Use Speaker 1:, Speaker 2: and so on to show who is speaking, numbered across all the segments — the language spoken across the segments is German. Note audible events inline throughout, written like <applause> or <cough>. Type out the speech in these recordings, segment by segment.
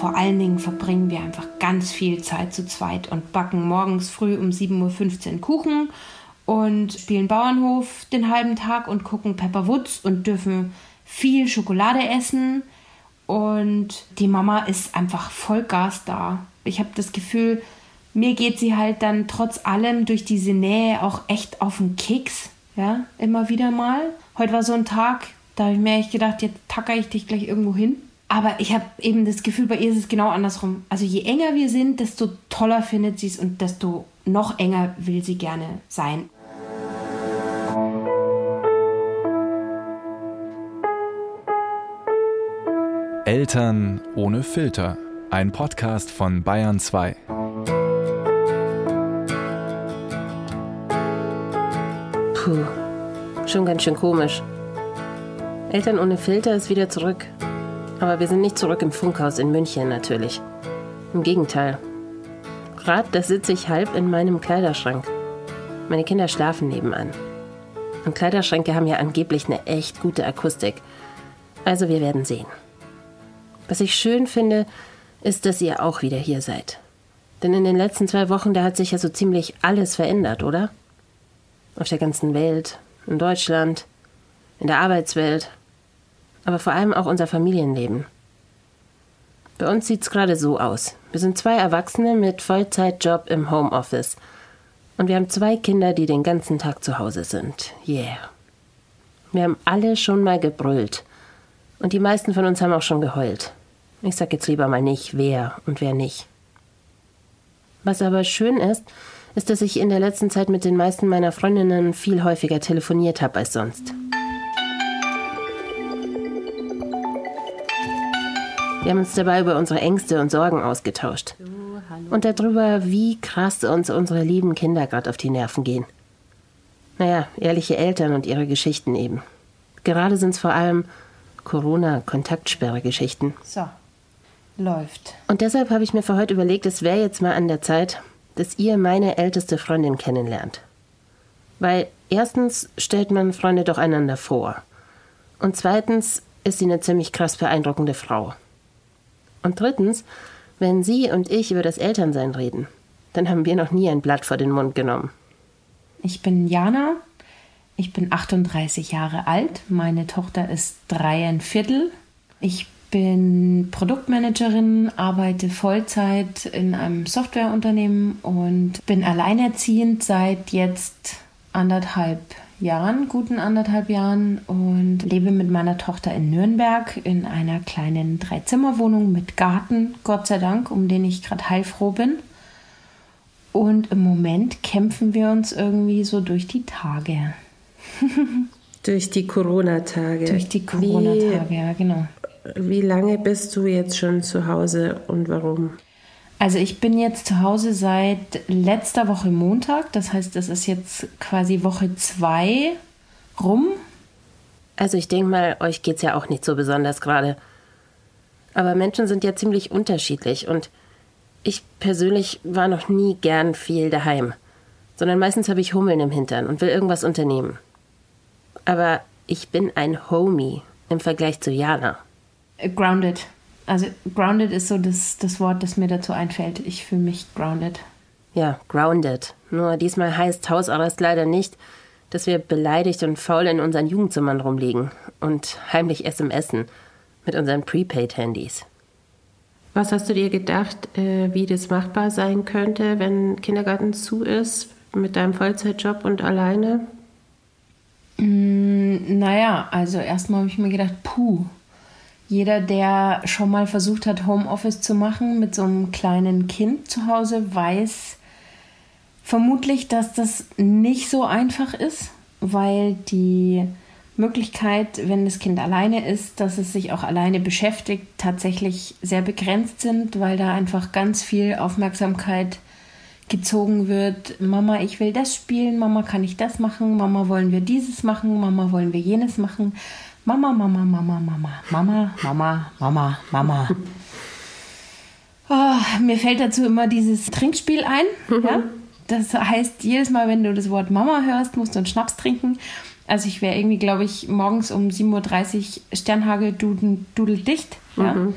Speaker 1: vor allen Dingen verbringen wir einfach ganz viel Zeit zu zweit und backen morgens früh um 7.15 Uhr Kuchen und spielen Bauernhof den halben Tag und gucken Pepper Woods und dürfen viel Schokolade essen. Und die Mama ist einfach Vollgas da. Ich habe das Gefühl, mir geht sie halt dann trotz allem durch diese Nähe auch echt auf den Keks. Ja, immer wieder mal. Heute war so ein Tag, da habe ich mir echt gedacht, jetzt tacker ich dich gleich irgendwo hin. Aber ich habe eben das Gefühl, bei ihr ist es genau andersrum. Also je enger wir sind, desto toller findet sie es und desto noch enger will sie gerne sein.
Speaker 2: Eltern ohne Filter. Ein Podcast von Bayern 2.
Speaker 3: Puh, schon ganz schön komisch. Eltern ohne Filter ist wieder zurück. Aber wir sind nicht zurück im Funkhaus in München natürlich. Im Gegenteil. Gerade da sitze ich halb in meinem Kleiderschrank. Meine Kinder schlafen nebenan. Und Kleiderschränke haben ja angeblich eine echt gute Akustik. Also wir werden sehen. Was ich schön finde, ist, dass ihr auch wieder hier seid. Denn in den letzten zwei Wochen, da hat sich ja so ziemlich alles verändert, oder? Auf der ganzen Welt, in Deutschland, in der Arbeitswelt, aber vor allem auch unser Familienleben. Bei uns sieht es gerade so aus. Wir sind zwei Erwachsene mit Vollzeitjob im Homeoffice. Und wir haben zwei Kinder, die den ganzen Tag zu Hause sind. Yeah. Wir haben alle schon mal gebrüllt. Und die meisten von uns haben auch schon geheult. Ich sag jetzt lieber mal nicht, wer und wer nicht. Was aber schön ist, ist, dass ich in der letzten Zeit mit den meisten meiner Freundinnen viel häufiger telefoniert habe als sonst. Wir haben uns dabei über unsere Ängste und Sorgen ausgetauscht. Und darüber, wie krass uns unsere lieben Kinder gerade auf die Nerven gehen. Naja, ehrliche Eltern und ihre Geschichten eben. Gerade sind es vor allem Corona-Kontaktsperre-Geschichten.
Speaker 1: So, läuft.
Speaker 3: Und deshalb habe ich mir für heute überlegt, es wäre jetzt mal an der Zeit, dass ihr meine älteste Freundin kennenlernt. Weil erstens stellt man Freunde doch einander vor. Und zweitens ist sie eine ziemlich krass beeindruckende Frau. Und drittens, wenn Sie und ich über das Elternsein reden, dann haben wir noch nie ein Blatt vor den Mund genommen.
Speaker 1: Ich bin Jana, ich bin 38 Jahre alt, meine Tochter ist dreieinviertel. Ich bin Produktmanagerin, arbeite Vollzeit in einem Softwareunternehmen und bin alleinerziehend seit jetzt anderthalb Jahren, guten anderthalb Jahren und lebe mit meiner Tochter in Nürnberg in einer kleinen Dreizimmerwohnung mit Garten, Gott sei Dank, um den ich gerade heilfroh bin. Und im Moment kämpfen wir uns irgendwie so durch die Tage. <laughs>
Speaker 3: durch die Corona-Tage.
Speaker 1: Durch die Corona-Tage, ja, genau.
Speaker 3: Wie lange bist du jetzt schon zu Hause und warum?
Speaker 1: Also ich bin jetzt zu Hause seit letzter Woche Montag. Das heißt, das ist jetzt quasi Woche zwei rum.
Speaker 3: Also ich denke mal, euch geht es ja auch nicht so besonders gerade. Aber Menschen sind ja ziemlich unterschiedlich und ich persönlich war noch nie gern viel daheim, sondern meistens habe ich Hummeln im Hintern und will irgendwas unternehmen. Aber ich bin ein Homie im Vergleich zu Jana.
Speaker 1: Grounded. Also grounded ist so das, das Wort, das mir dazu einfällt. Ich fühle mich grounded.
Speaker 3: Ja, grounded. Nur diesmal heißt Hausarrest leider nicht, dass wir beleidigt und faul in unseren Jugendzimmern rumliegen und heimlich SMSen mit unseren Prepaid-Handys. Was hast du dir gedacht, äh, wie das machbar sein könnte, wenn Kindergarten zu ist, mit deinem Vollzeitjob und alleine?
Speaker 1: Mm, naja, also erstmal habe ich mir gedacht, puh, jeder, der schon mal versucht hat, Homeoffice zu machen mit so einem kleinen Kind zu Hause, weiß vermutlich, dass das nicht so einfach ist, weil die Möglichkeit, wenn das Kind alleine ist, dass es sich auch alleine beschäftigt, tatsächlich sehr begrenzt sind, weil da einfach ganz viel Aufmerksamkeit gezogen wird. Mama, ich will das spielen, Mama, kann ich das machen, Mama, wollen wir dieses machen, Mama, wollen wir jenes machen. Mama, Mama, Mama, Mama, Mama, Mama, Mama, Mama. Oh, mir fällt dazu immer dieses Trinkspiel ein. Mhm. Ja? Das heißt, jedes Mal, wenn du das Wort Mama hörst, musst du einen Schnaps trinken. Also ich wäre irgendwie, glaube ich, morgens um 7.30 Uhr Sternhagel dudeldicht. Ja? Mhm.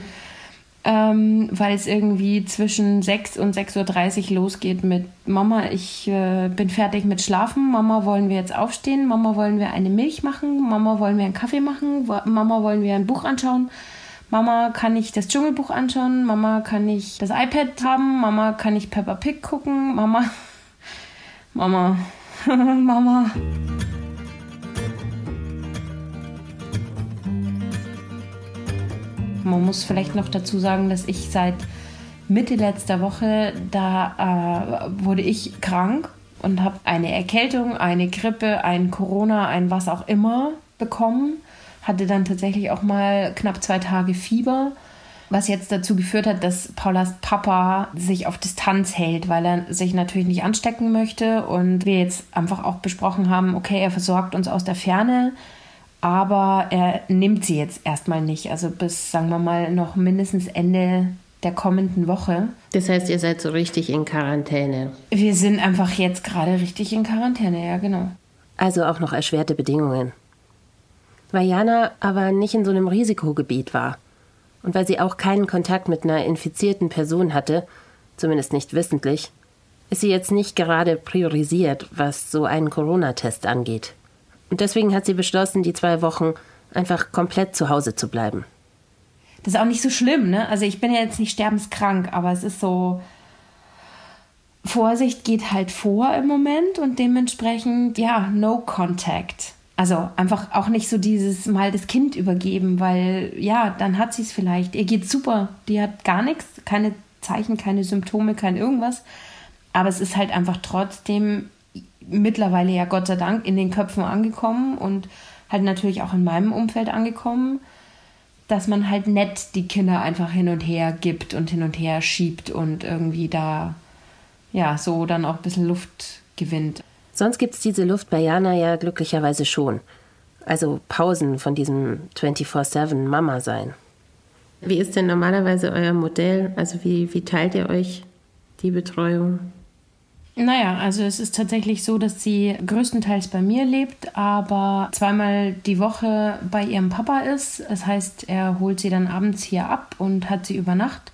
Speaker 1: Ähm, weil es irgendwie zwischen 6 und 6.30 Uhr losgeht mit Mama, ich äh, bin fertig mit Schlafen, Mama, wollen wir jetzt aufstehen, Mama, wollen wir eine Milch machen, Mama, wollen wir einen Kaffee machen, Mama, wollen wir ein Buch anschauen, Mama, kann ich das Dschungelbuch anschauen, Mama, kann ich das iPad haben, Mama, kann ich Peppa Pig gucken, Mama, <laughs> Mama, <laughs> Mama. Man muss vielleicht noch dazu sagen, dass ich seit Mitte letzter Woche, da äh, wurde ich krank und habe eine Erkältung, eine Grippe, ein Corona, ein was auch immer bekommen. Hatte dann tatsächlich auch mal knapp zwei Tage Fieber, was jetzt dazu geführt hat, dass Paulas Papa sich auf Distanz hält, weil er sich natürlich nicht anstecken möchte und wir jetzt einfach auch besprochen haben, okay, er versorgt uns aus der Ferne aber er nimmt sie jetzt erstmal nicht. Also bis, sagen wir mal, noch mindestens Ende der kommenden Woche.
Speaker 3: Das heißt, ihr seid so richtig in Quarantäne.
Speaker 1: Wir sind einfach jetzt gerade richtig in Quarantäne, ja, genau.
Speaker 3: Also auch noch erschwerte Bedingungen. Weil Jana aber nicht in so einem Risikogebiet war und weil sie auch keinen Kontakt mit einer infizierten Person hatte, zumindest nicht wissentlich, ist sie jetzt nicht gerade priorisiert, was so einen Corona-Test angeht. Und deswegen hat sie beschlossen, die zwei Wochen einfach komplett zu Hause zu bleiben.
Speaker 1: Das ist auch nicht so schlimm, ne? Also ich bin ja jetzt nicht sterbenskrank, aber es ist so. Vorsicht geht halt vor im Moment und dementsprechend, ja, no contact. Also einfach auch nicht so dieses Mal das Kind übergeben, weil ja, dann hat sie es vielleicht. Ihr geht super, die hat gar nichts, keine Zeichen, keine Symptome, kein irgendwas. Aber es ist halt einfach trotzdem mittlerweile ja Gott sei Dank in den Köpfen angekommen und halt natürlich auch in meinem Umfeld angekommen, dass man halt nett die Kinder einfach hin und her gibt und hin und her schiebt und irgendwie da ja so dann auch ein bisschen Luft gewinnt.
Speaker 3: Sonst gibt es diese Luft bei Jana ja glücklicherweise schon. Also Pausen von diesem 24-7 Mama sein. Wie ist denn normalerweise euer Modell? Also wie, wie teilt ihr euch die Betreuung?
Speaker 1: Naja, also es ist tatsächlich so, dass sie größtenteils bei mir lebt, aber zweimal die Woche bei ihrem Papa ist. Das heißt, er holt sie dann abends hier ab und hat sie über Nacht,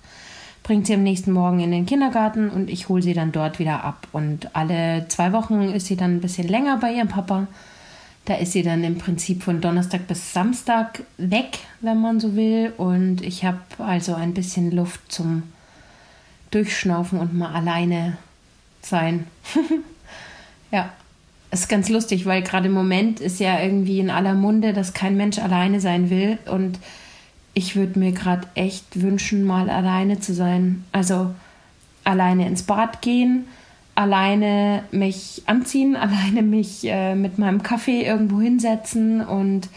Speaker 1: bringt sie am nächsten Morgen in den Kindergarten und ich hole sie dann dort wieder ab. Und alle zwei Wochen ist sie dann ein bisschen länger bei ihrem Papa. Da ist sie dann im Prinzip von Donnerstag bis Samstag weg, wenn man so will. Und ich habe also ein bisschen Luft zum Durchschnaufen und mal alleine sein. <laughs> ja, ist ganz lustig, weil gerade im Moment ist ja irgendwie in aller Munde, dass kein Mensch alleine sein will. Und ich würde mir gerade echt wünschen, mal alleine zu sein. Also alleine ins Bad gehen, alleine mich anziehen, <laughs> alleine mich äh, mit meinem Kaffee irgendwo hinsetzen und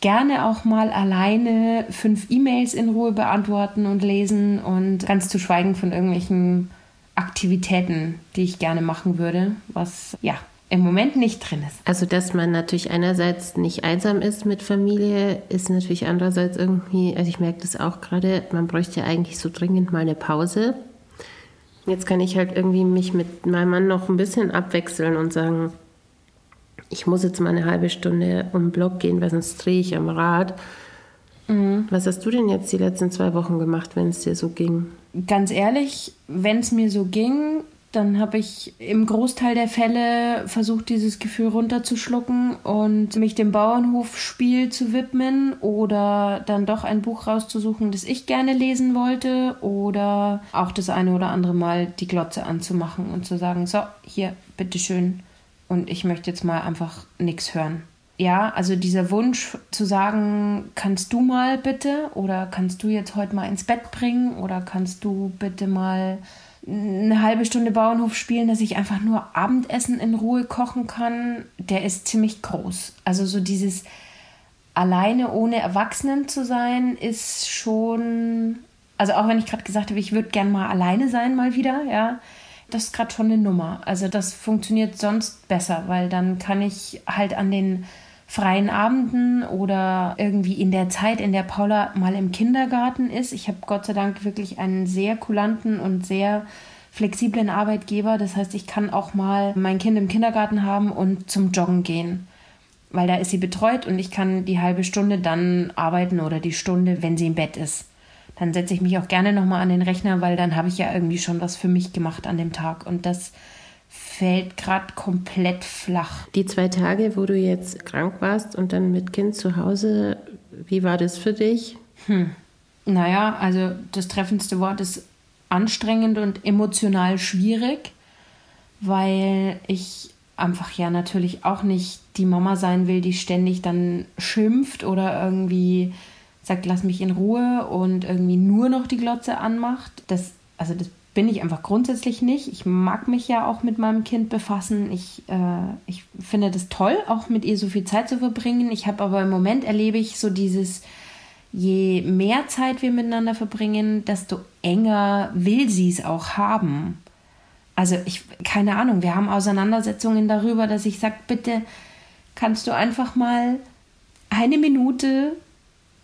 Speaker 1: gerne auch mal alleine fünf E-Mails in Ruhe beantworten und lesen und ganz zu schweigen von irgendwelchen Aktivitäten, die ich gerne machen würde, was ja im Moment nicht drin ist.
Speaker 3: Also, dass man natürlich einerseits nicht einsam ist mit Familie, ist natürlich andererseits irgendwie, also ich merke das auch gerade, man bräuchte ja eigentlich so dringend mal eine Pause. Jetzt kann ich halt irgendwie mich mit meinem Mann noch ein bisschen abwechseln und sagen, ich muss jetzt mal eine halbe Stunde um den Block gehen, weil sonst drehe ich am Rad. Mhm. Was hast du denn jetzt die letzten zwei Wochen gemacht, wenn es dir so ging?
Speaker 1: Ganz ehrlich, wenn es mir so ging, dann habe ich im Großteil der Fälle versucht, dieses Gefühl runterzuschlucken und mich dem Bauernhofspiel zu widmen oder dann doch ein Buch rauszusuchen, das ich gerne lesen wollte oder auch das eine oder andere Mal die Glotze anzumachen und zu sagen, so, hier, bitteschön. Und ich möchte jetzt mal einfach nichts hören ja, also dieser Wunsch zu sagen, kannst du mal bitte oder kannst du jetzt heute mal ins Bett bringen oder kannst du bitte mal eine halbe Stunde Bauernhof spielen, dass ich einfach nur Abendessen in Ruhe kochen kann, der ist ziemlich groß. Also so dieses alleine ohne Erwachsenen zu sein, ist schon, also auch wenn ich gerade gesagt habe, ich würde gern mal alleine sein, mal wieder, ja, das ist gerade schon eine Nummer. Also das funktioniert sonst besser, weil dann kann ich halt an den freien Abenden oder irgendwie in der Zeit, in der Paula mal im Kindergarten ist. Ich habe Gott sei Dank wirklich einen sehr kulanten und sehr flexiblen Arbeitgeber. Das heißt, ich kann auch mal mein Kind im Kindergarten haben und zum Joggen gehen. Weil da ist sie betreut und ich kann die halbe Stunde dann arbeiten oder die Stunde, wenn sie im Bett ist. dann setze ich mich auch gerne nochmal an den Rechner, weil dann habe ich ja irgendwie schon was für mich gemacht an dem Tag. Und das fällt gerade komplett flach.
Speaker 3: Die zwei Tage, wo du jetzt krank warst und dann mit Kind zu Hause, wie war das für dich?
Speaker 1: Hm. Naja, also das treffendste Wort ist anstrengend und emotional schwierig, weil ich einfach ja natürlich auch nicht die Mama sein will, die ständig dann schimpft oder irgendwie sagt, lass mich in Ruhe und irgendwie nur noch die Glotze anmacht. Das, also das bin ich einfach grundsätzlich nicht. Ich mag mich ja auch mit meinem Kind befassen. Ich, äh, ich finde das toll, auch mit ihr so viel Zeit zu verbringen. Ich habe aber im Moment erlebe ich so dieses, je mehr Zeit wir miteinander verbringen, desto enger will sie es auch haben. Also ich, keine Ahnung, wir haben Auseinandersetzungen darüber, dass ich sage, bitte kannst du einfach mal eine Minute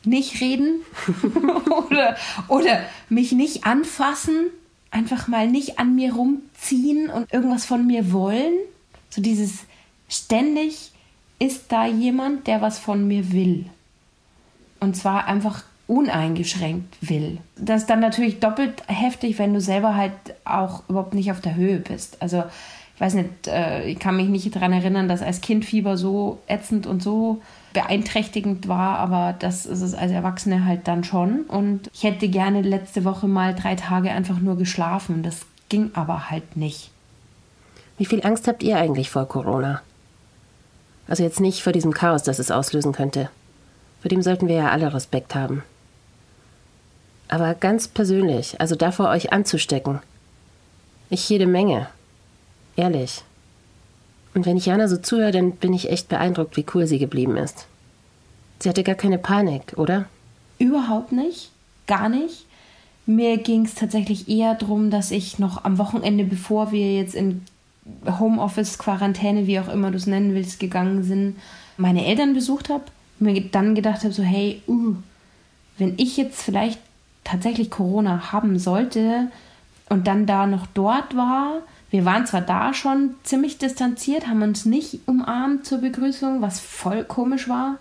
Speaker 1: nicht reden <laughs> oder, oder mich nicht anfassen, einfach mal nicht an mir rumziehen und irgendwas von mir wollen. So dieses ständig ist da jemand, der was von mir will. Und zwar einfach uneingeschränkt will. Das ist dann natürlich doppelt heftig, wenn du selber halt auch überhaupt nicht auf der Höhe bist. Also ich weiß nicht, äh, ich kann mich nicht daran erinnern, dass als Kind Fieber so ätzend und so beeinträchtigend war, aber das ist es als Erwachsene halt dann schon. Und ich hätte gerne letzte Woche mal drei Tage einfach nur geschlafen. Das ging aber halt nicht.
Speaker 3: Wie viel Angst habt ihr eigentlich vor Corona? Also jetzt nicht vor diesem Chaos, das es auslösen könnte. Vor dem sollten wir ja alle Respekt haben. Aber ganz persönlich, also davor euch anzustecken. Ich jede Menge. Ehrlich. Und wenn ich Jana so zuhöre, dann bin ich echt beeindruckt, wie cool sie geblieben ist. Sie hatte gar keine Panik, oder?
Speaker 1: Überhaupt nicht. Gar nicht. Mir ging es tatsächlich eher darum, dass ich noch am Wochenende, bevor wir jetzt in Homeoffice, Quarantäne, wie auch immer du es nennen willst, gegangen sind, meine Eltern besucht habe. Mir dann gedacht habe, so hey, uh, wenn ich jetzt vielleicht tatsächlich Corona haben sollte und dann da noch dort war, wir waren zwar da schon ziemlich distanziert, haben uns nicht umarmt zur Begrüßung, was voll komisch war.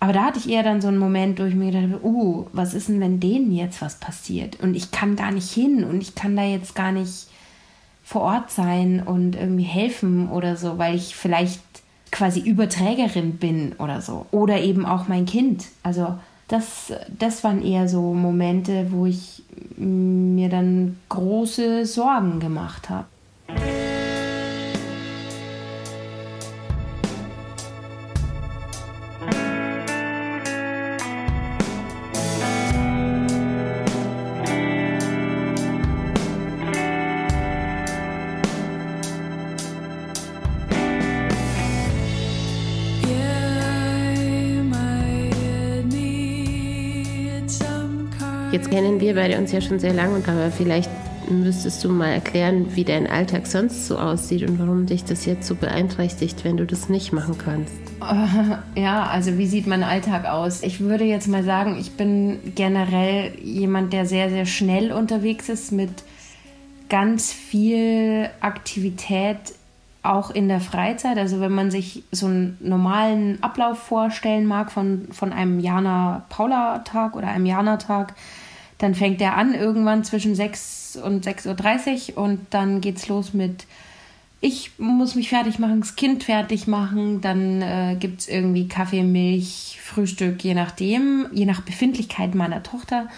Speaker 1: Aber da hatte ich eher dann so einen Moment, wo ich mir gedacht habe, uh, was ist denn, wenn denen jetzt was passiert? Und ich kann gar nicht hin und ich kann da jetzt gar nicht vor Ort sein und irgendwie helfen oder so, weil ich vielleicht quasi Überträgerin bin oder so. Oder eben auch mein Kind. Also das, das waren eher so Momente, wo ich mir dann große Sorgen gemacht habe.
Speaker 3: Jetzt kennen wir beide uns ja schon sehr lange, aber vielleicht müsstest du mal erklären, wie dein Alltag sonst so aussieht und warum dich das jetzt so beeinträchtigt, wenn du das nicht machen kannst. <laughs>
Speaker 1: Ja, also wie sieht mein Alltag aus? Ich würde jetzt mal sagen, ich bin generell jemand, der sehr, sehr schnell unterwegs ist mit ganz viel Aktivität auch in der Freizeit. Also wenn man sich so einen normalen Ablauf vorstellen mag von, von einem Jana-Paula-Tag oder einem Jana-Tag, dann fängt er an irgendwann zwischen 6 und 6.30 Uhr und dann geht's los mit ich muss mich fertig machen, das Kind fertig machen, dann äh, gibt es irgendwie Kaffee, Milch, Frühstück, je nachdem, je nach Befindlichkeit meiner Tochter,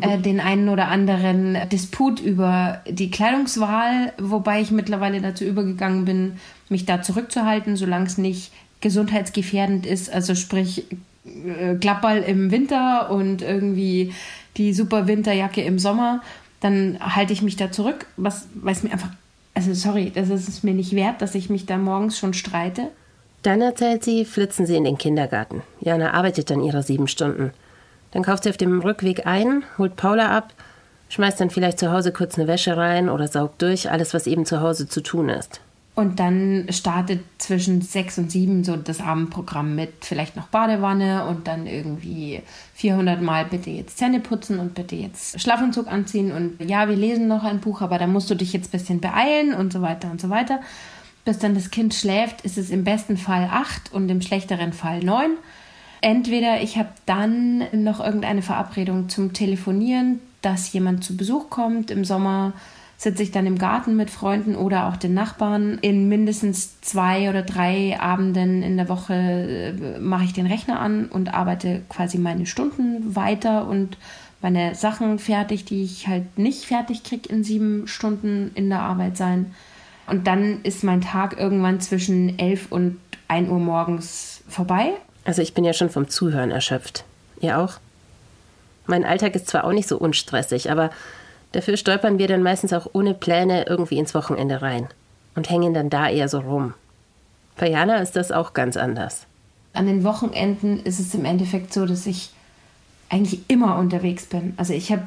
Speaker 1: äh, den einen oder anderen Disput über die Kleidungswahl, wobei ich mittlerweile dazu übergegangen bin, mich da zurückzuhalten, solange es nicht gesundheitsgefährdend ist, also sprich äh, Klappball im Winter und irgendwie die super Winterjacke im Sommer, dann halte ich mich da zurück, was, weil es mir einfach, also sorry, das ist es mir nicht wert, dass ich mich da morgens schon streite.
Speaker 3: Dann erzählt sie, flitzen sie in den Kindergarten. Jana arbeitet dann ihre sieben Stunden. Dann kauft sie auf dem Rückweg ein, holt Paula ab, schmeißt dann vielleicht zu Hause kurz eine Wäsche rein oder saugt durch, alles, was eben zu Hause zu tun ist.
Speaker 1: Und dann startet zwischen sechs und sieben so das Abendprogramm mit vielleicht noch Badewanne und dann irgendwie 400 Mal bitte jetzt Zähne putzen und bitte jetzt Schlafanzug anziehen und ja, wir lesen noch ein Buch, aber da musst du dich jetzt ein bisschen beeilen und so weiter und so weiter. Bis dann das Kind schläft, ist es im besten Fall acht und im schlechteren Fall neun. Entweder ich habe dann noch irgendeine Verabredung zum Telefonieren, dass jemand zu Besuch kommt. Im Sommer sitze ich dann im Garten mit Freunden oder auch den Nachbarn. In mindestens zwei oder drei Abenden in der Woche äh, mache ich den Rechner an und arbeite quasi meine Stunden weiter und meine Sachen fertig, die ich halt nicht fertig kriege in sieben Stunden in der Arbeit sein. Und dann ist mein Tag irgendwann zwischen elf und ein Uhr morgens vorbei.
Speaker 3: Also ich bin ja schon vom Zuhören erschöpft. Ihr auch? Mein Alltag ist zwar auch nicht so unstressig, aber dafür stolpern wir dann meistens auch ohne Pläne irgendwie ins Wochenende rein und hängen dann da eher so rum. Bei Jana ist das auch ganz anders.
Speaker 1: An den Wochenenden ist es im Endeffekt so, dass ich eigentlich immer unterwegs bin. Also ich habe,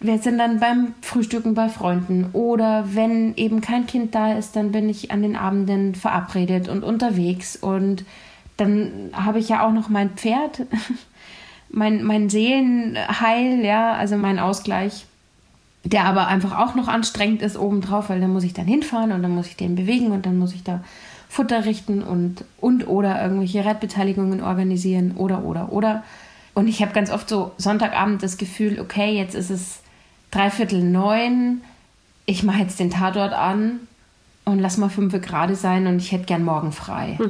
Speaker 1: wir sind dann beim Frühstücken bei Freunden oder wenn eben kein Kind da ist, dann bin ich an den Abenden verabredet und unterwegs und dann habe ich ja auch noch mein Pferd, <laughs> mein, mein Seelenheil, ja, also mein Ausgleich, der aber einfach auch noch anstrengend ist obendrauf, weil dann muss ich dann hinfahren und dann muss ich den bewegen und dann muss ich da Futter richten und, und oder irgendwelche Rettbeteiligungen organisieren oder oder oder. Und ich habe ganz oft so Sonntagabend das Gefühl, okay, jetzt ist es dreiviertel neun, ich mache jetzt den Tatort an und lass mal fünf gerade sein und ich hätte gern morgen frei. <laughs>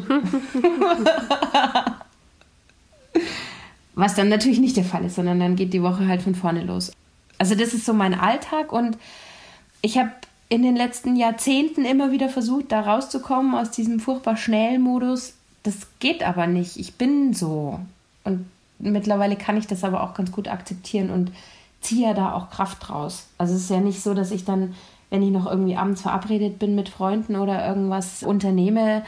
Speaker 1: Was dann natürlich nicht der Fall ist, sondern dann geht die Woche halt von vorne los. Also das ist so mein Alltag und ich habe in den letzten Jahrzehnten immer wieder versucht, da rauszukommen aus diesem furchtbar schnellen Modus. Das geht aber nicht. Ich bin so. Und mittlerweile kann ich das aber auch ganz gut akzeptieren und ziehe ja da auch Kraft draus. Also es ist ja nicht so, dass ich dann wenn ich noch irgendwie abends verabredet bin mit Freunden oder irgendwas unternehme,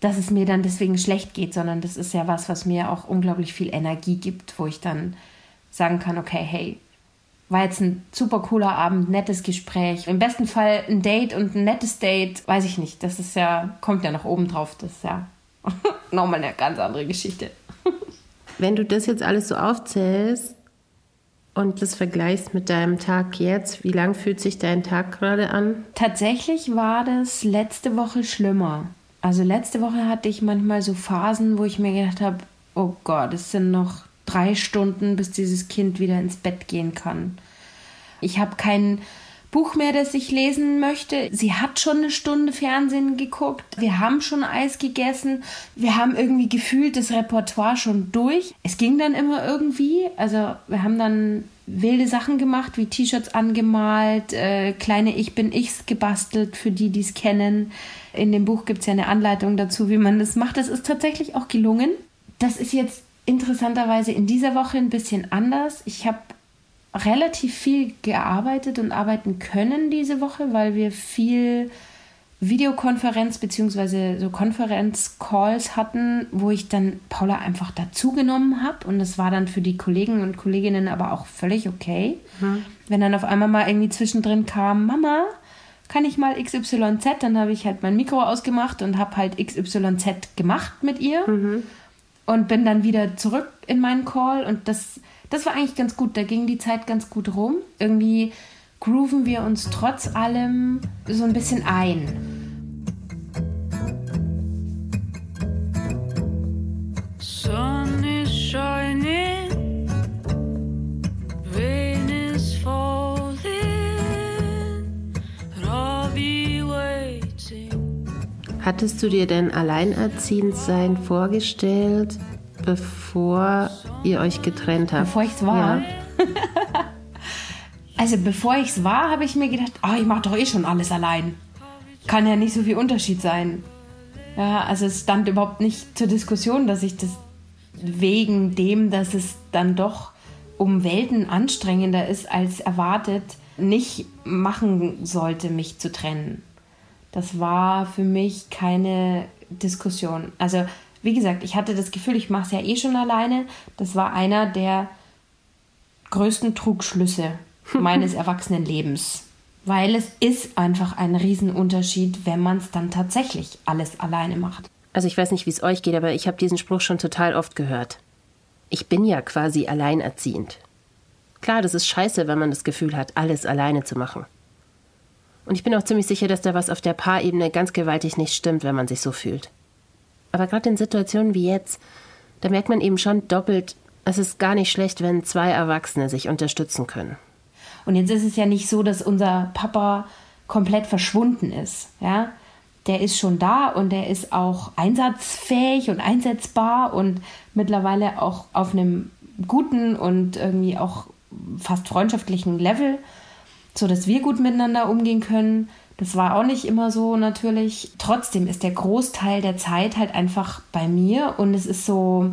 Speaker 1: dass es mir dann deswegen schlecht geht, sondern das ist ja was, was mir auch unglaublich viel Energie gibt, wo ich dann sagen kann, okay, hey, war jetzt ein super cooler Abend, nettes Gespräch. Im besten Fall ein Date und ein nettes Date, weiß ich nicht. Das ist ja, kommt ja noch oben drauf. Das ist ja <laughs> nochmal eine ganz andere Geschichte. <laughs>
Speaker 3: Wenn du das jetzt alles so aufzählst, und das vergleichst mit deinem Tag jetzt, wie lang fühlt sich dein Tag gerade an?
Speaker 1: Tatsächlich war das letzte Woche schlimmer. Also letzte Woche hatte ich manchmal so Phasen, wo ich mir gedacht habe, oh Gott, es sind noch drei Stunden, bis dieses Kind wieder ins Bett gehen kann. Ich habe keinen Buch mehr, das ich lesen möchte. Sie hat schon eine Stunde Fernsehen geguckt. Wir haben schon Eis gegessen. Wir haben irgendwie gefühlt das Repertoire schon durch. Es ging dann immer irgendwie. Also wir haben dann wilde Sachen gemacht, wie T-Shirts angemalt, äh, kleine Ich bin Ichs gebastelt, für die, die es kennen. In dem Buch gibt es ja eine Anleitung dazu, wie man das macht. Das ist tatsächlich auch gelungen. Das ist jetzt interessanterweise in dieser Woche ein bisschen anders. Ich habe relativ viel gearbeitet und arbeiten können diese Woche, weil wir viel Videokonferenz bzw. so Konferenz-Calls hatten, wo ich dann Paula einfach dazugenommen habe. Und das war dann für die Kollegen und Kolleginnen aber auch völlig okay. Mhm. Wenn dann auf einmal mal irgendwie zwischendrin kam, Mama, kann ich mal XYZ? Dann habe ich halt mein Mikro ausgemacht und habe halt XYZ gemacht mit ihr. Mhm. Und bin dann wieder zurück in meinen Call. Und das das war eigentlich ganz gut. Da ging die Zeit ganz gut rum. Irgendwie grooven wir uns trotz allem so ein bisschen ein. Sun is Hattest du dir denn alleinerziehend sein vorgestellt? bevor ihr euch getrennt habt? Bevor ich es war? Ja. <laughs> also bevor ich es war, habe ich mir gedacht, oh, ich mache doch eh schon alles allein. Kann ja nicht so viel Unterschied sein. Ja, also es stand überhaupt nicht zur Diskussion, dass ich das wegen dem, dass es dann doch um Welten anstrengender ist als erwartet, nicht machen sollte, mich zu trennen. Das war für mich keine Diskussion. Also wie gesagt, ich hatte das Gefühl, ich mache es ja eh schon alleine. Das war einer der größten Trugschlüsse <laughs> meines Erwachsenenlebens. Weil es ist einfach ein Riesenunterschied, wenn man es dann tatsächlich alles alleine macht.
Speaker 3: Also ich weiß nicht, wie es euch geht, aber ich habe diesen Spruch schon total oft gehört. Ich bin ja quasi alleinerziehend. Klar, das ist scheiße, wenn man das Gefühl hat, alles alleine zu machen. Und ich bin auch ziemlich sicher, dass da was auf der Paarebene ganz gewaltig nicht stimmt, wenn man sich so fühlt. Aber gerade in Situationen wie jetzt, Da merkt man eben schon doppelt, es ist gar nicht schlecht, wenn zwei Erwachsene sich unterstützen können.
Speaker 1: Und jetzt ist es ja nicht so, dass unser Papa komplett verschwunden ist. Ja? Der ist schon da und der ist auch einsatzfähig und einsetzbar und mittlerweile auch auf einem guten und irgendwie auch fast freundschaftlichen Level, so dass wir gut miteinander umgehen können. Das war auch nicht immer so natürlich. Trotzdem ist der Großteil der Zeit halt einfach bei mir und es ist so,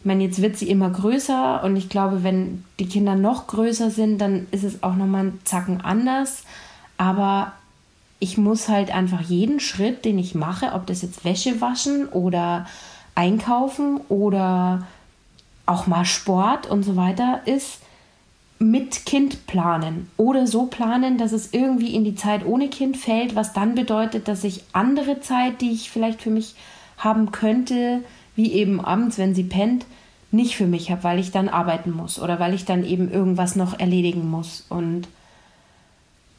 Speaker 1: ich meine, jetzt wird sie immer größer und ich glaube, wenn die Kinder noch größer sind, dann ist es auch nochmal ein Zacken anders. Aber ich muss halt einfach jeden Schritt, den ich mache, ob das jetzt Wäsche waschen oder einkaufen oder auch mal Sport und so weiter ist, mit Kind planen oder so planen, dass es irgendwie in die Zeit ohne Kind fällt, was dann bedeutet, dass ich andere Zeit, die ich vielleicht für mich haben könnte, wie eben abends, wenn sie pennt, nicht für mich habe, weil ich dann arbeiten muss oder weil ich dann eben irgendwas noch erledigen muss. Und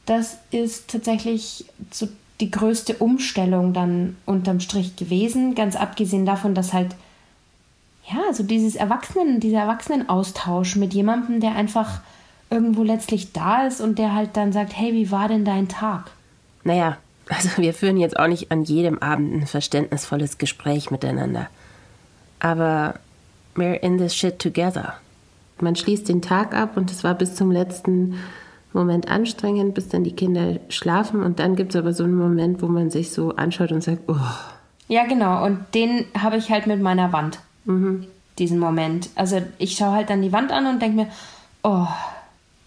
Speaker 1: das ist tatsächlich so die größte Umstellung dann unterm Strich gewesen, ganz abgesehen davon, dass halt ja, so dieses Erwachsenen, dieser Erwachsenenaustausch mit jemandem, der einfach irgendwo letztlich da ist und der halt dann sagt, hey, wie war denn dein Tag?
Speaker 3: Naja, also wir führen jetzt auch nicht an jedem Abend ein verständnisvolles Gespräch miteinander. Aber we're in this shit together. Man schließt den Tag ab und es war bis zum letzten Moment anstrengend, bis dann die Kinder schlafen und dann gibt es aber so einen Moment, wo man sich so anschaut und sagt, oh.
Speaker 1: Ja, genau. Und den habe ich halt mit meiner Wand. Mhm. Diesen Moment. Also ich schaue halt dann die Wand an und denke mir, oh,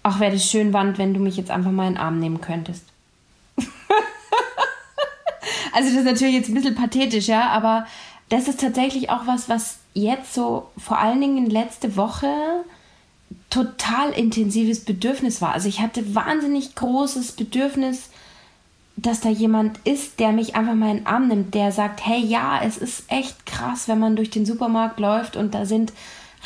Speaker 1: ach, wäre das schön, Wand, wenn du mich jetzt einfach mal in den Arm nehmen könntest. <laughs> also das ist natürlich jetzt ein bisschen pathetisch, ja, aber das ist tatsächlich auch was, was jetzt so vor allen Dingen letzte Woche total intensives Bedürfnis war. Also ich hatte wahnsinnig großes Bedürfnis, dass da jemand ist, der mich einfach mal in den Arm nimmt, der sagt, hey ja, es ist echt krass, wenn man durch den Supermarkt läuft und da sind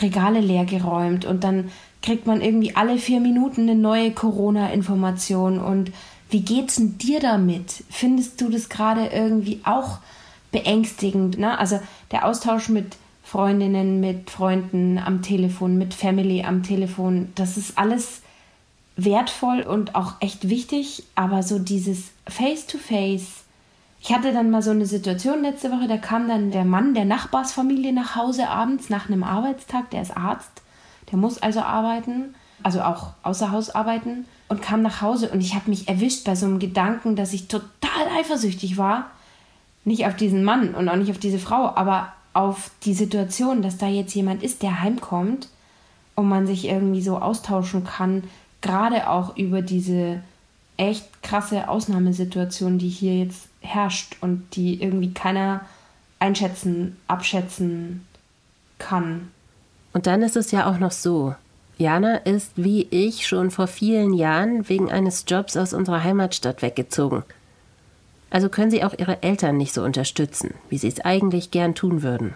Speaker 1: Regale leer geräumt und dann kriegt man irgendwie alle vier Minuten eine neue Corona-Information und wie geht's denn dir damit? Findest du das gerade irgendwie auch beängstigend? Ne? Also der Austausch mit Freundinnen, mit Freunden am Telefon, mit Family am Telefon, das ist alles wertvoll und auch echt wichtig, aber so dieses Face-to-Face. Ich hatte dann mal so eine Situation letzte Woche, da kam dann der Mann der Nachbarsfamilie nach Hause abends nach einem Arbeitstag, der ist Arzt, der muss also arbeiten, also auch außer Haus arbeiten und kam nach Hause und ich habe mich erwischt bei so einem Gedanken, dass ich total eifersüchtig war. Nicht auf diesen Mann und auch nicht auf diese Frau, aber auf die Situation, dass da jetzt jemand ist, der heimkommt und man sich irgendwie so austauschen kann, gerade auch über diese echt krasse Ausnahmesituation, die hier jetzt herrscht und die irgendwie keiner einschätzen, abschätzen kann.
Speaker 3: Und dann ist es ja auch noch so. Jana ist wie ich schon vor vielen Jahren wegen eines Jobs aus unserer Heimatstadt weggezogen. Also können sie auch ihre Eltern nicht so unterstützen, wie sie es eigentlich gern tun würden.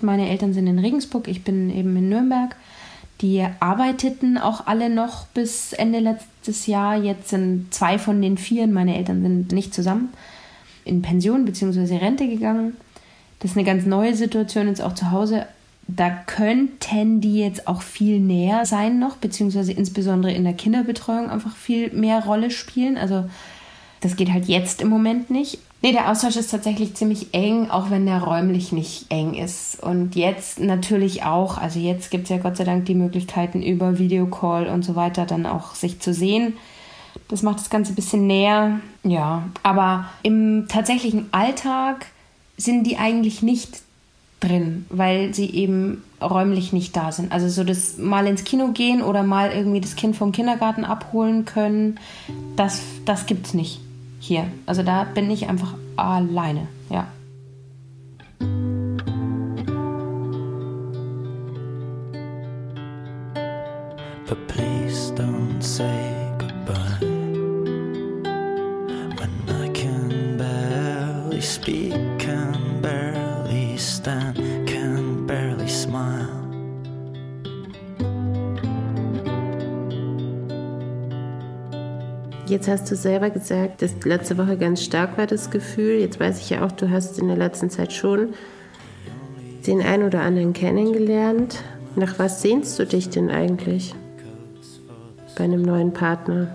Speaker 1: Meine Eltern sind in Regensburg, ich bin eben in Nürnberg. Die arbeiteten auch alle noch bis Ende letztes Jahr. Jetzt sind zwei von den vier, meine Eltern sind nicht zusammen, in Pension bzw. Rente gegangen. Das ist eine ganz neue Situation jetzt auch zu Hause. Da könnten die jetzt auch viel näher sein noch, beziehungsweise insbesondere in der Kinderbetreuung einfach viel mehr Rolle spielen. Also das geht halt jetzt im Moment nicht. Nee, der Austausch ist tatsächlich ziemlich eng, auch wenn der räumlich nicht eng ist. Und jetzt natürlich auch, also jetzt gibt es ja Gott sei Dank die Möglichkeiten über Videocall und so weiter dann auch sich zu sehen. Das macht das Ganze ein bisschen näher. Ja, aber im tatsächlichen Alltag sind die eigentlich nicht drin, weil sie eben räumlich nicht da sind. Also so das mal ins Kino gehen oder mal irgendwie das Kind vom Kindergarten abholen können, das, das gibt es nicht hier. Also da bin ich einfach alleine, ja. But please don't say goodbye When I can barely speak, Jetzt hast du selber gesagt, dass letzte Woche ganz stark war das Gefühl. Jetzt weiß ich ja auch, du hast in der letzten Zeit schon
Speaker 3: den einen oder anderen kennengelernt. Nach was sehnst du dich denn eigentlich bei einem neuen Partner?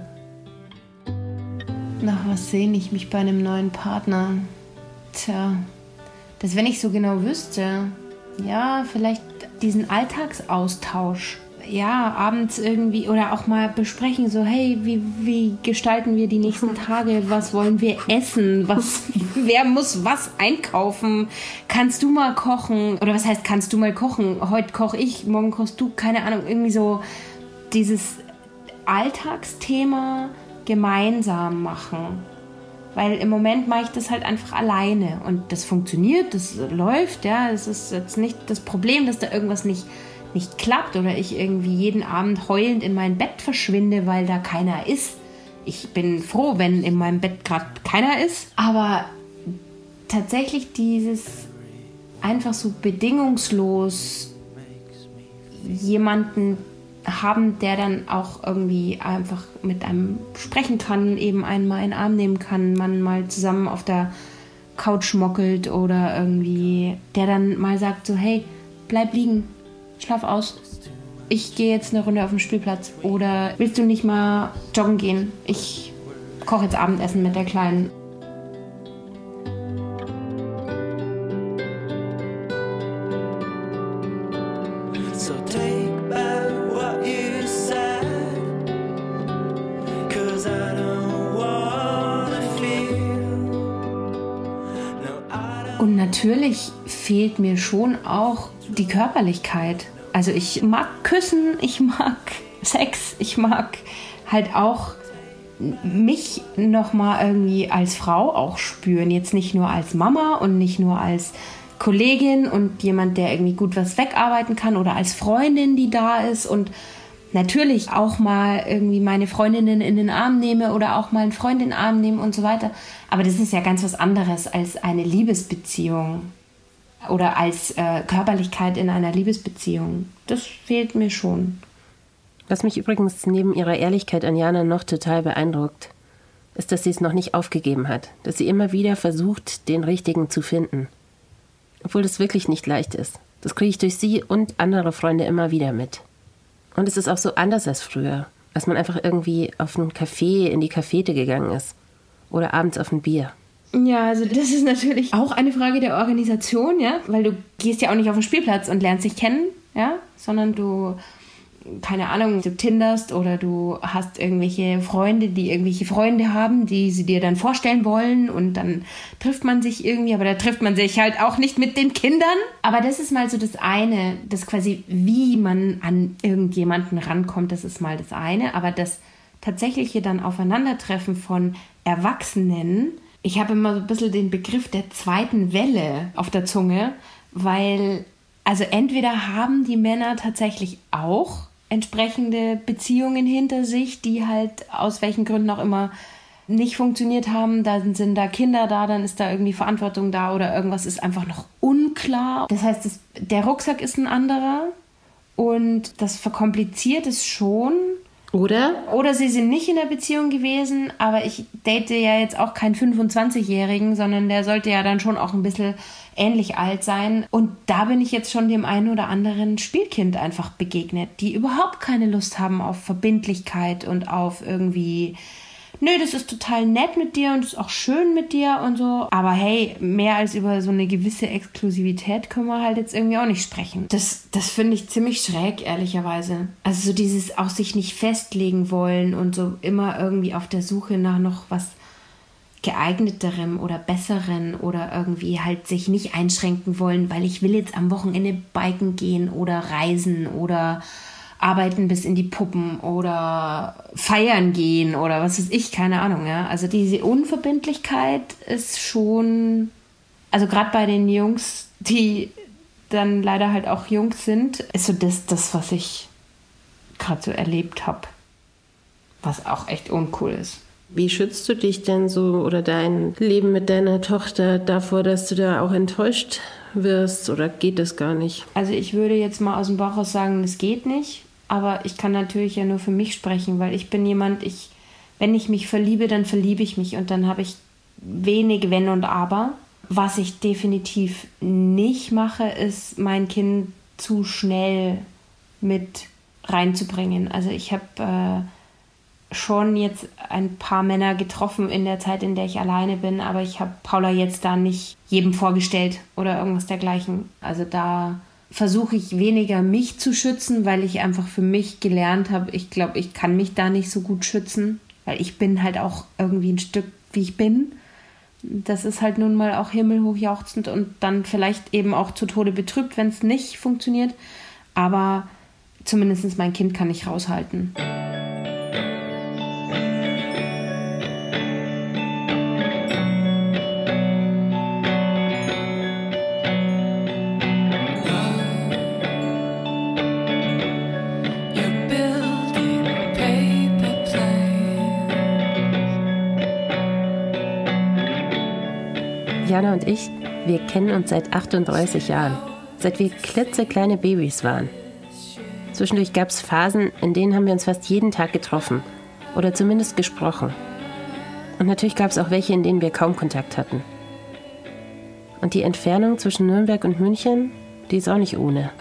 Speaker 1: Nach was sehne ich mich bei einem neuen Partner? Tja, das wenn ich so genau wüsste. Ja, vielleicht diesen Alltagsaustausch ja, abends irgendwie oder auch mal besprechen, so, hey, wie, wie gestalten wir die nächsten <laughs> Tage? Was wollen wir essen? Was, <laughs> wer muss was einkaufen? Kannst du mal kochen? Oder was heißt, kannst du mal kochen? Heute koche ich, morgen kochst du, keine Ahnung, irgendwie so dieses Alltagsthema gemeinsam machen. Weil im Moment mache ich das halt einfach alleine und das funktioniert, das läuft, ja. Es ist jetzt nicht das Problem, dass da irgendwas nicht nicht klappt oder ich irgendwie jeden Abend heulend in mein Bett verschwinde, weil da keiner ist. Ich bin froh, wenn in meinem Bett gerade keiner ist. Aber tatsächlich dieses einfach so bedingungslos jemanden haben, der dann auch irgendwie einfach mit einem sprechen kann, eben einen mal in den Arm nehmen kann, man mal zusammen auf der Couch mockelt oder irgendwie, der dann mal sagt so, hey, bleib liegen, schlaf aus. Ich gehe jetzt eine Runde auf den Spielplatz. Oder willst du nicht mal joggen gehen? Ich koche jetzt Abendessen mit der Kleinen. Fehlt mir schon auch die Körperlichkeit. Also ich mag küssen, ich mag Sex, ich mag halt auch mich noch mal irgendwie als Frau auch spüren, jetzt nicht nur als Mama und nicht nur als Kollegin und jemand, der irgendwie gut was wegarbeiten kann oder als Freundin, die da ist und natürlich auch mal irgendwie meine Freundinnen in den Arm nehme oder auch mal einen Freund in den Arm nehme und so weiter. Aber das ist ja ganz was anderes als eine Liebesbeziehung oder als äh, Körperlichkeit in einer Liebesbeziehung. Das fehlt mir schon.
Speaker 3: Was mich übrigens neben ihrer Ehrlichkeit an Jana noch total beeindruckt, ist, dass sie es noch nicht aufgegeben hat, dass sie immer wieder versucht, den richtigen zu finden. Obwohl das wirklich nicht leicht ist. Das kriege ich durch sie und andere Freunde immer wieder mit. Und es ist auch so anders als früher, als man einfach irgendwie auf einen Café in die Cafete gegangen ist oder abends auf ein Bier.
Speaker 1: Ja, also das ist natürlich auch eine Frage der Organisation, ja, weil du gehst ja auch nicht auf den Spielplatz und lernst dich kennen, ja, sondern du keine Ahnung, du tinderst oder du hast irgendwelche Freunde, die irgendwelche Freunde haben, die sie dir dann vorstellen wollen und dann trifft man sich irgendwie, aber da trifft man sich halt auch nicht mit den Kindern. Aber das ist mal so das eine, das quasi, wie man an irgendjemanden rankommt, das ist mal das eine, aber das tatsächliche dann Aufeinandertreffen von Erwachsenen, ich habe immer so ein bisschen den Begriff der zweiten Welle auf der Zunge, weil also entweder haben die Männer tatsächlich auch entsprechende Beziehungen hinter sich, die halt aus welchen Gründen auch immer nicht funktioniert haben, dann sind da Kinder da, dann ist da irgendwie Verantwortung da oder irgendwas ist einfach noch unklar. Das heißt, das, der Rucksack ist ein anderer und das verkompliziert es schon,
Speaker 3: oder?
Speaker 1: Oder sie sind nicht in der Beziehung gewesen, aber ich date ja jetzt auch keinen 25-Jährigen, sondern der sollte ja dann schon auch ein bisschen ähnlich alt sein. Und da bin ich jetzt schon dem einen oder anderen Spielkind einfach begegnet, die überhaupt keine Lust haben auf Verbindlichkeit und auf irgendwie nö, das ist total nett mit dir und ist auch schön mit dir und so. Aber hey, mehr als über so eine gewisse Exklusivität können wir halt jetzt irgendwie auch nicht sprechen. Das, das finde ich ziemlich schräg, ehrlicherweise. Also so dieses auch sich nicht festlegen wollen und so immer irgendwie auf der Suche nach noch was geeigneterem oder besseren oder irgendwie halt sich nicht einschränken wollen, weil ich will jetzt am Wochenende biken gehen oder reisen oder arbeiten bis in die Puppen oder feiern gehen oder was weiß ich, keine Ahnung, ja. Also diese Unverbindlichkeit ist schon, also gerade bei den Jungs, die dann leider halt auch Jungs sind, ist so das, das was ich gerade so erlebt habe. Was auch echt uncool ist.
Speaker 3: Wie schützt du dich denn so oder dein Leben mit deiner Tochter davor, dass du da auch enttäuscht wirst oder geht das gar nicht?
Speaker 1: Also ich würde jetzt mal aus dem Bauch aus sagen, es geht nicht. Aber ich kann natürlich ja nur für mich sprechen, weil ich bin jemand, ich, wenn ich mich verliebe, dann verliebe ich mich und dann habe ich wenig Wenn und Aber. Was ich definitiv nicht mache, ist mein Kind zu schnell mit reinzubringen. Also ich habe äh, schon jetzt ein paar Männer getroffen in der Zeit, in der ich alleine bin, aber ich habe Paula jetzt da nicht jedem vorgestellt oder irgendwas dergleichen. Also da versuche ich weniger mich zu schützen, weil ich einfach für mich gelernt habe, ich glaube, ich kann mich da nicht so gut schützen, weil ich bin halt auch irgendwie ein Stück, wie ich bin das ist halt nun mal auch himmelhoch jauchzend und dann vielleicht eben auch zu Tode betrübt, wenn es nicht funktioniert. Aber zumindest mein Kind kann ich raushalten.
Speaker 3: Jana und ich, wir kennen uns seit 38 Jahren, seit wir klitzekleine Babys waren. Zwischendurch gab es Phasen, in denen haben wir uns fast jeden Tag getroffen oder zumindest gesprochen. Und natürlich gab es auch welche, in denen wir kaum Kontakt hatten. Und die Entfernung zwischen Nürnberg und München, die ist auch nicht ohne.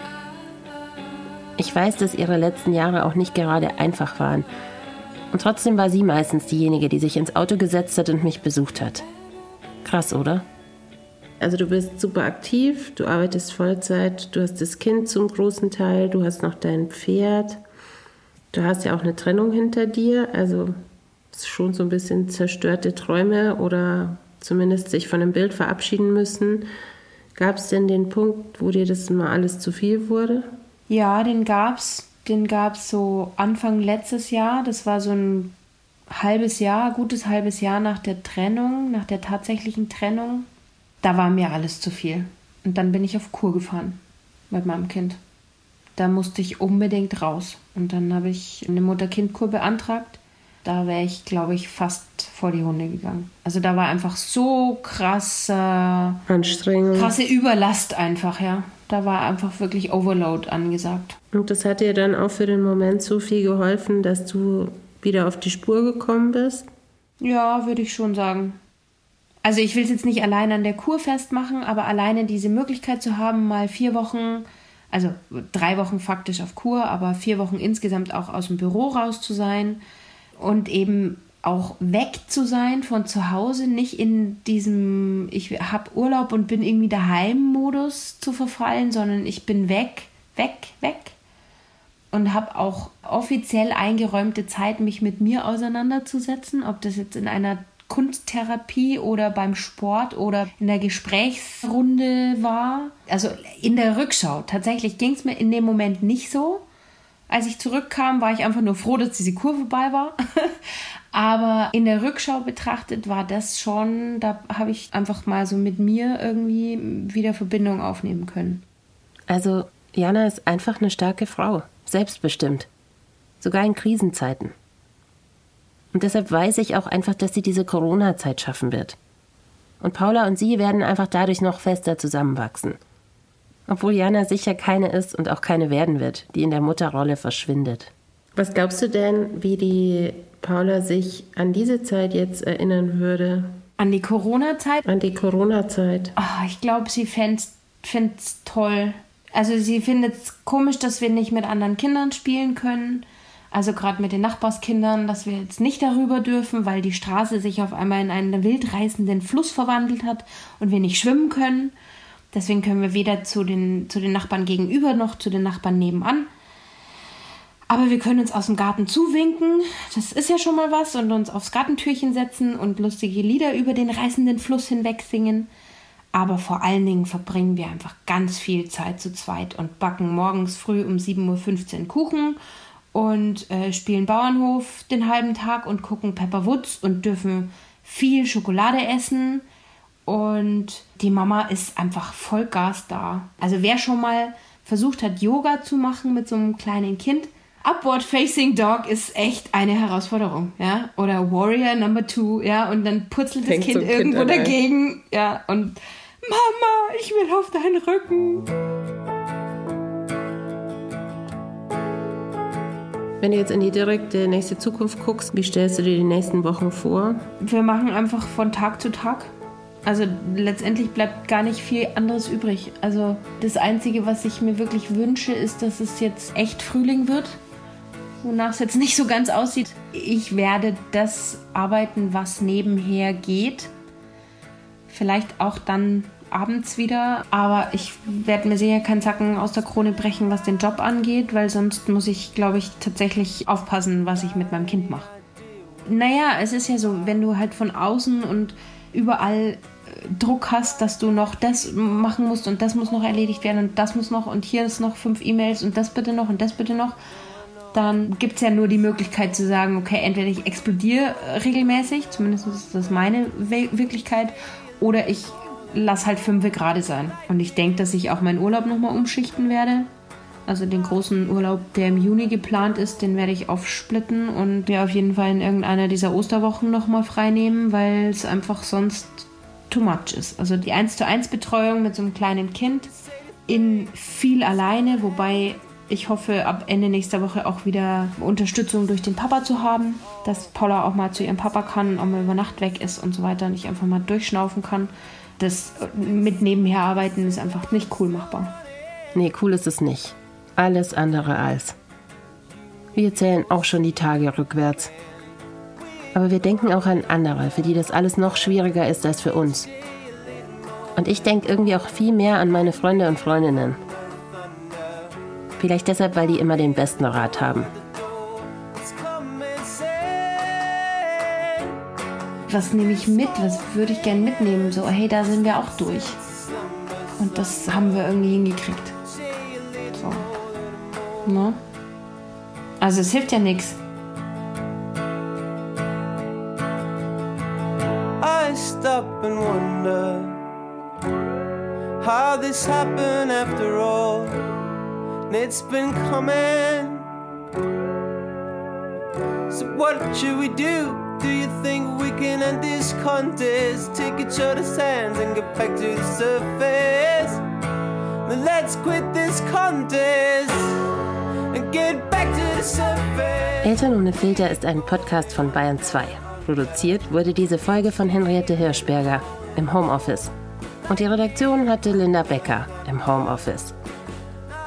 Speaker 3: Ich weiß, dass ihre letzten Jahre auch nicht gerade einfach waren. Und trotzdem war sie meistens diejenige, die sich ins Auto gesetzt hat und mich besucht hat. Krass, oder? Also du bist super aktiv, du arbeitest Vollzeit, du hast das Kind zum großen Teil, du hast noch dein Pferd, du hast ja auch eine Trennung hinter dir, also schon so ein bisschen zerstörte Träume oder zumindest sich von einem Bild verabschieden müssen. Gab es denn den Punkt, wo dir das mal alles zu viel wurde?
Speaker 1: Ja, den gab's. Den gab es so Anfang letztes Jahr. Das war so ein halbes Jahr, gutes halbes Jahr nach der Trennung, nach der tatsächlichen Trennung da war mir alles zu viel. Und dann bin ich auf Kur gefahren mit meinem Kind. Da musste ich unbedingt raus. Und dann habe ich eine Mutter-Kind-Kur beantragt. Da wäre ich, glaube ich, fast vor die Hunde gegangen. Also da war einfach so krasse
Speaker 3: Anstrengung.
Speaker 1: Krasse Überlast einfach, ja. Da war einfach wirklich Overload angesagt.
Speaker 3: Und das hat dir dann auch für den Moment so viel geholfen, dass du wieder auf die Spur gekommen bist?
Speaker 1: Ja, würde ich schon sagen also ich will es jetzt nicht allein an der Kur festmachen, aber alleine diese Möglichkeit zu haben, mal vier Wochen, also drei Wochen faktisch auf Kur, aber vier Wochen insgesamt auch aus dem Büro raus zu sein und eben auch weg zu sein von zu Hause, nicht in diesem ich habe Urlaub und bin irgendwie daheim Modus zu verfallen, sondern ich bin weg, weg, weg und habe auch offiziell eingeräumte Zeit, mich mit mir auseinanderzusetzen, ob das jetzt in einer Kunsttherapie oder beim Sport oder in der Gesprächsrunde war. Also in der Rückschau. Tatsächlich ging es mir in dem Moment nicht so. Als ich zurückkam, war ich einfach nur froh, dass diese Kur vorbei war. <laughs> Aber in der Rückschau betrachtet war das schon, da habe ich einfach mal so mit mir irgendwie wieder Verbindung aufnehmen können.
Speaker 3: Also Jana ist einfach eine starke Frau, selbstbestimmt. Sogar in Krisenzeiten. Und deshalb weiß ich auch einfach, dass sie diese Corona-Zeit schaffen wird. Und Paula und sie werden einfach dadurch noch fester zusammenwachsen. Obwohl Jana sicher keine ist und auch keine werden wird, die in der Mutterrolle verschwindet. Was glaubst du denn, wie die Paula sich an diese Zeit jetzt erinnern würde?
Speaker 1: An die Corona-Zeit?
Speaker 3: An die Corona-Zeit.
Speaker 1: Oh, ich glaube, sie fände es toll. Also sie findet es komisch, dass wir nicht mit anderen Kindern spielen können. Also gerade mit den Nachbarskindern, dass wir jetzt nicht darüber dürfen, weil die Straße sich auf einmal in einen wildreißenden Fluss verwandelt hat und wir nicht schwimmen können. Deswegen können wir weder zu den, zu den Nachbarn gegenüber noch zu den Nachbarn nebenan. Aber wir können uns aus dem Garten zuwinken, das ist ja schon mal was, und uns aufs Gartentürchen setzen und lustige Lieder über den reißenden Fluss hinweg singen. Aber vor allen Dingen verbringen wir einfach ganz viel Zeit zu zweit und backen morgens früh um 7.15 Uhr Kuchen und äh, spielen Bauernhof den halben Tag und gucken Pepper Woods und dürfen viel Schokolade essen. Und die Mama ist einfach Vollgas da. Also wer schon mal versucht hat, Yoga zu machen mit so einem kleinen Kind, Upward Facing Dog ist echt eine Herausforderung, ja. Oder Warrior Number Two, ja. Und dann putzelt das Kind so irgendwo kind dagegen, ja. Und Mama, ich will auf deinen Rücken.
Speaker 3: Wenn du jetzt in die direkte nächste Zukunft guckst, wie stellst du dir die nächsten Wochen vor?
Speaker 1: Wir machen einfach von Tag zu Tag. Also letztendlich bleibt gar nicht viel anderes übrig. Also das Einzige, was ich mir wirklich wünsche, ist, dass es jetzt echt Frühling wird. Wonach es jetzt nicht so ganz aussieht. Ich werde das arbeiten, was nebenher geht. Vielleicht auch dann abends wieder. Aber ich werde mir sicher keinen Zacken aus der Krone brechen, was den Job angeht, weil sonst muss ich, glaube ich, tatsächlich aufpassen, was ich mit meinem Kind mache. Naja, es ist ja so, wenn du halt von außen und überall Druck hast, dass du noch das machen musst und das muss noch erledigt werden und das muss noch und hier ist noch fünf E-Mails und das bitte noch und das bitte noch, dann gibt es ja nur die Möglichkeit zu sagen, okay, entweder ich explodiere regelmäßig, zumindest ist das meine Wirklichkeit, oder ich lasse halt fünf gerade sein. Und ich denke, dass ich auch meinen Urlaub nochmal umschichten werde. Also den großen Urlaub, der im Juni geplant ist, den werde ich aufsplitten und mir auf jeden Fall in irgendeiner dieser Osterwochen nochmal frei nehmen, weil es einfach sonst too much ist. Also die 1 zu 1 Betreuung mit so einem kleinen Kind in viel alleine, wobei ich hoffe, ab Ende nächster Woche auch wieder Unterstützung durch den Papa zu haben, dass Paula auch mal zu ihrem Papa kann, auch mal über Nacht weg ist und so weiter und ich einfach mal durchschnaufen kann. Das mit nebenher arbeiten ist einfach nicht cool machbar.
Speaker 3: Nee, cool ist es nicht. Alles andere als. Wir zählen auch schon die Tage rückwärts. Aber wir denken auch an andere, für die das alles noch schwieriger ist als für uns. Und ich denke irgendwie auch viel mehr an meine Freunde und Freundinnen. Vielleicht deshalb, weil die immer den besten Rat haben.
Speaker 1: Was nehme ich mit? Was würde ich gern mitnehmen? So, hey, da sind wir auch durch. Und das haben wir irgendwie hingekriegt. So. Ne? Also es hilft ja nichts. stop and wonder how this happened after all. And it's been coming. So, what should we do? Do you think we can end this contest? Take each other's hands and get back to the surface. Then let's quit this contest and get back to the surface. Eltern ohne Filter ist ein Podcast von Bayern 2. Produziert wurde diese Folge von Henriette Hirschberger im Homeoffice. Und die Redaktion hatte Linda Becker im Homeoffice.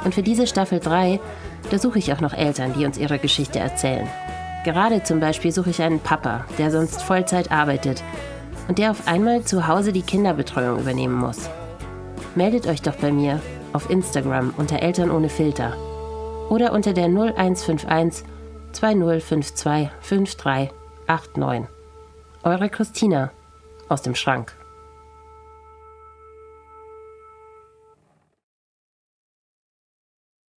Speaker 1: Und für diese Staffel 3, da suche ich auch noch Eltern, die uns ihre Geschichte erzählen. Gerade zum Beispiel suche ich einen Papa, der sonst Vollzeit arbeitet und der auf einmal zu Hause die Kinderbetreuung übernehmen muss. Meldet euch doch bei mir auf Instagram unter Eltern ohne Filter oder unter der 0151 2052 53 89. Eure Christina aus dem Schrank.